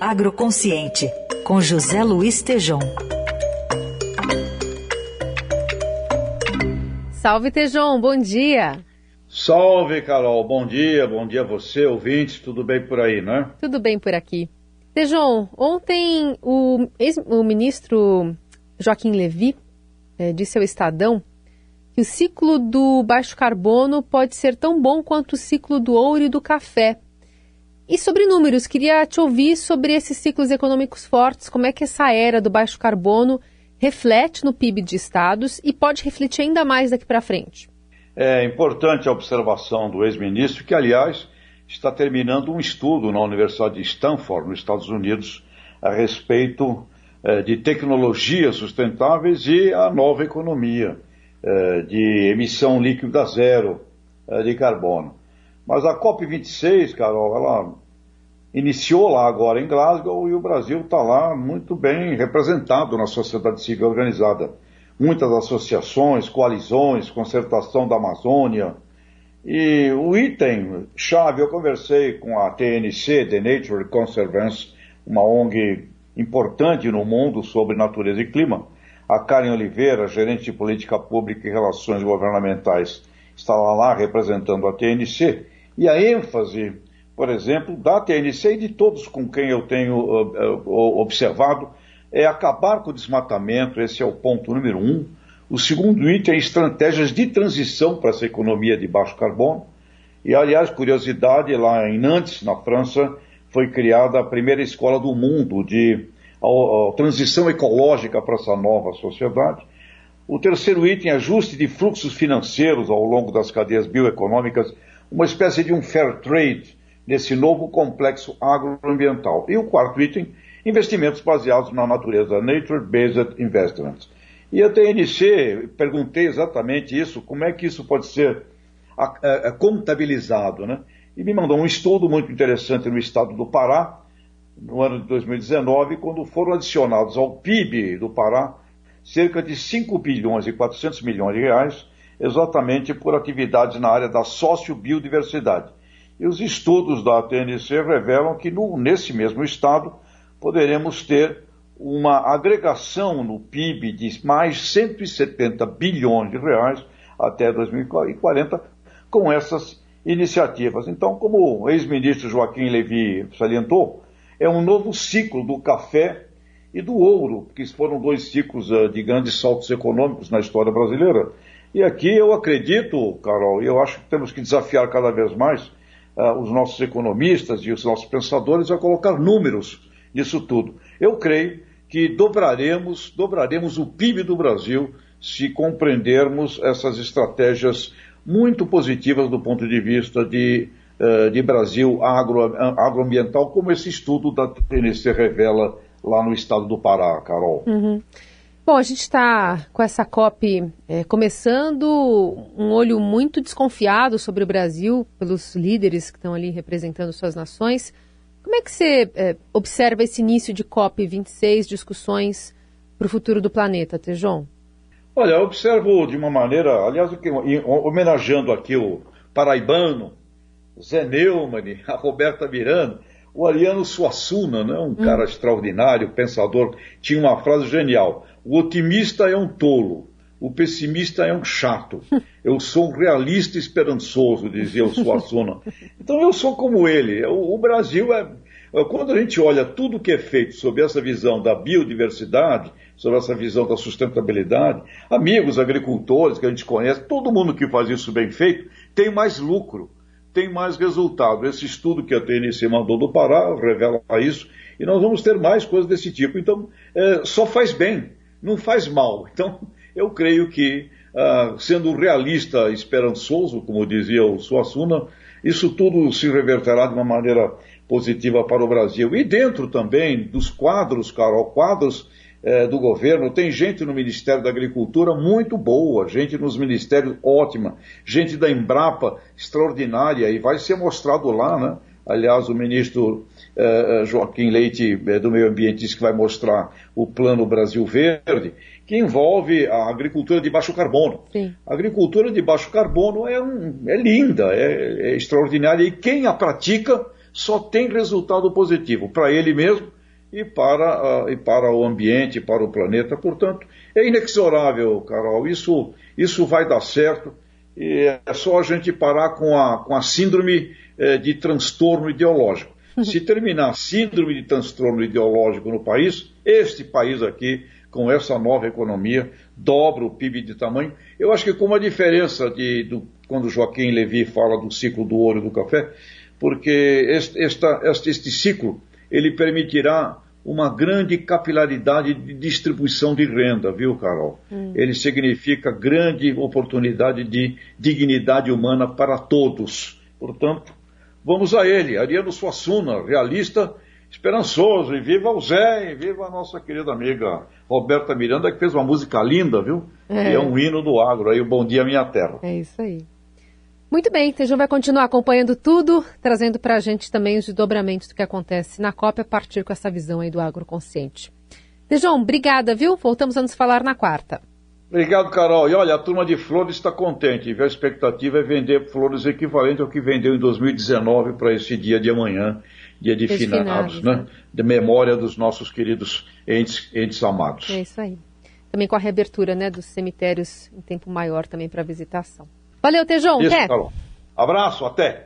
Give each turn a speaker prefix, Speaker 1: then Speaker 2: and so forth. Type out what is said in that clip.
Speaker 1: Agroconsciente, com José Luiz Tejom.
Speaker 2: Salve, Tejom, bom dia.
Speaker 3: Salve, Carol, bom dia, bom dia a você, ouvintes, tudo bem por aí, né?
Speaker 2: Tudo bem por aqui. Tejom, ontem o, o ministro Joaquim Levi é, disse ao Estadão que o ciclo do baixo carbono pode ser tão bom quanto o ciclo do ouro e do café. E sobre números, queria te ouvir sobre esses ciclos econômicos fortes, como é que essa era do baixo carbono reflete no PIB de estados e pode refletir ainda mais daqui para frente.
Speaker 3: É importante a observação do ex-ministro, que, aliás, está terminando um estudo na Universidade de Stanford, nos Estados Unidos, a respeito é, de tecnologias sustentáveis e a nova economia é, de emissão líquida zero é, de carbono. Mas a COP26, Carol, ela iniciou lá agora em Glasgow e o Brasil está lá muito bem representado na sociedade civil organizada. Muitas associações, coalizões, concertação da Amazônia. E o item chave, eu conversei com a TNC, The Nature Conservancy, uma ONG importante no mundo sobre natureza e clima. A Karen Oliveira, gerente de política pública e relações governamentais, estava lá representando a TNC. E a ênfase por exemplo, da TNC e de todos com quem eu tenho uh, uh, observado, é acabar com o desmatamento, esse é o ponto número um. O segundo item é estratégias de transição para essa economia de baixo carbono. E, aliás, curiosidade, lá em Nantes, na França, foi criada a primeira escola do mundo de a, a transição ecológica para essa nova sociedade. O terceiro item, ajuste de fluxos financeiros ao longo das cadeias bioeconômicas, uma espécie de um fair trade, nesse novo complexo agroambiental. E o quarto item, investimentos baseados na natureza, Nature-Based Investments. E a TNC, perguntei exatamente isso, como é que isso pode ser contabilizado, né? E me mandou um estudo muito interessante no estado do Pará, no ano de 2019, quando foram adicionados ao PIB do Pará cerca de 5 bilhões e 400 milhões de reais, exatamente por atividades na área da sociobiodiversidade. E os estudos da TNC revelam que no, nesse mesmo estado poderemos ter uma agregação no PIB de mais 170 bilhões de reais até 2040 com essas iniciativas. Então, como o ex-ministro Joaquim Levy salientou, é um novo ciclo do café e do ouro, que foram dois ciclos uh, de grandes saltos econômicos na história brasileira. E aqui eu acredito, Carol, e eu acho que temos que desafiar cada vez mais uh, os nossos economistas e os nossos pensadores a colocar números nisso tudo. Eu creio que dobraremos, dobraremos o PIB do Brasil se compreendermos essas estratégias muito positivas do ponto de vista de, uh, de Brasil agro, agroambiental, como esse estudo da TNC revela lá no estado do Pará, Carol.
Speaker 2: Uhum. Bom, a gente está com essa COP é, começando, um olho muito desconfiado sobre o Brasil pelos líderes que estão ali representando suas nações. Como é que você é, observa esse início de COP 26, discussões para o futuro do planeta, Tejon?
Speaker 3: Olha, eu observo de uma maneira, aliás, homenageando aqui o paraibano, Zé Neumann, a Roberta Miranda, o Ariano Suassuna, né, um hum. cara extraordinário, pensador, tinha uma frase genial. O otimista é um tolo, o pessimista é um chato. Eu sou um realista esperançoso, dizia o Suassuna. Então eu sou como ele. O, Brasil é. Quando a gente olha tudo que é feito sob essa visão da biodiversidade, sobre essa visão da sustentabilidade, amigos agricultores que a gente conhece, todo mundo que faz isso bem feito tem mais lucro, tem mais resultado. Esse estudo que a TNC mandou do Pará revela isso, e nós vamos ter mais coisas desse tipo. Então, é, só faz bem não faz mal. Então, eu creio que, uh, sendo realista, esperançoso, como dizia o Suassuna, isso tudo se reverterá de uma maneira positiva para o Brasil. E dentro também dos quadros, Carol, quadros eh, do governo, tem gente no Ministério da Agricultura muito boa, gente nos ministérios ótima, gente da Embrapa extraordinária, e vai ser mostrado lá, né? Aliás, o ministro eh, eh, Joaquim Leite eh, do Meio Ambiente disse que vai mostrar o Plano Brasil Verde, que envolve a agricultura de baixo carbono. Sim. A agricultura de baixo carbono é, um, é linda, é, é extraordinária, e quem a pratica só tem resultado positivo para ele mesmo e para, uh, e para o ambiente, para o planeta. Portanto, é inexorável, Carol. Isso, isso vai dar certo. E é só a gente parar com a, com a síndrome eh, de transtorno ideológico. Se terminar a síndrome de transtorno ideológico no país, este país aqui, com essa nova economia, dobra o PIB de tamanho. Eu acho que com uma diferença de, do, quando Joaquim Levi fala do ciclo do ouro e do café, porque este, esta, este, este ciclo ele permitirá uma grande capilaridade de distribuição de renda, viu, Carol? Hum. Ele significa grande oportunidade de dignidade humana para todos. Portanto, vamos a ele, Ariano Suassuna, realista, esperançoso, e viva o Zé, e viva a nossa querida amiga Roberta Miranda, que fez uma música linda, viu? É, é um hino do agro, aí o Bom Dia Minha Terra.
Speaker 2: É isso aí. Muito bem, Tejão vai continuar acompanhando tudo, trazendo para a gente também os desdobramentos do que acontece na COP a partir com essa visão aí do agroconsciente. Tejão, obrigada, viu? Voltamos a nos falar na quarta.
Speaker 3: Obrigado, Carol. E olha, a turma de flores está contente. A expectativa é vender flores equivalente ao que vendeu em 2019 para esse dia de amanhã, dia de finados, né? né? De memória dos nossos queridos entes, entes amados.
Speaker 2: É isso aí. Também com a reabertura né, dos cemitérios em tempo maior também para visitação. Valeu, Tejão.
Speaker 3: Isso, até. Abraço, até.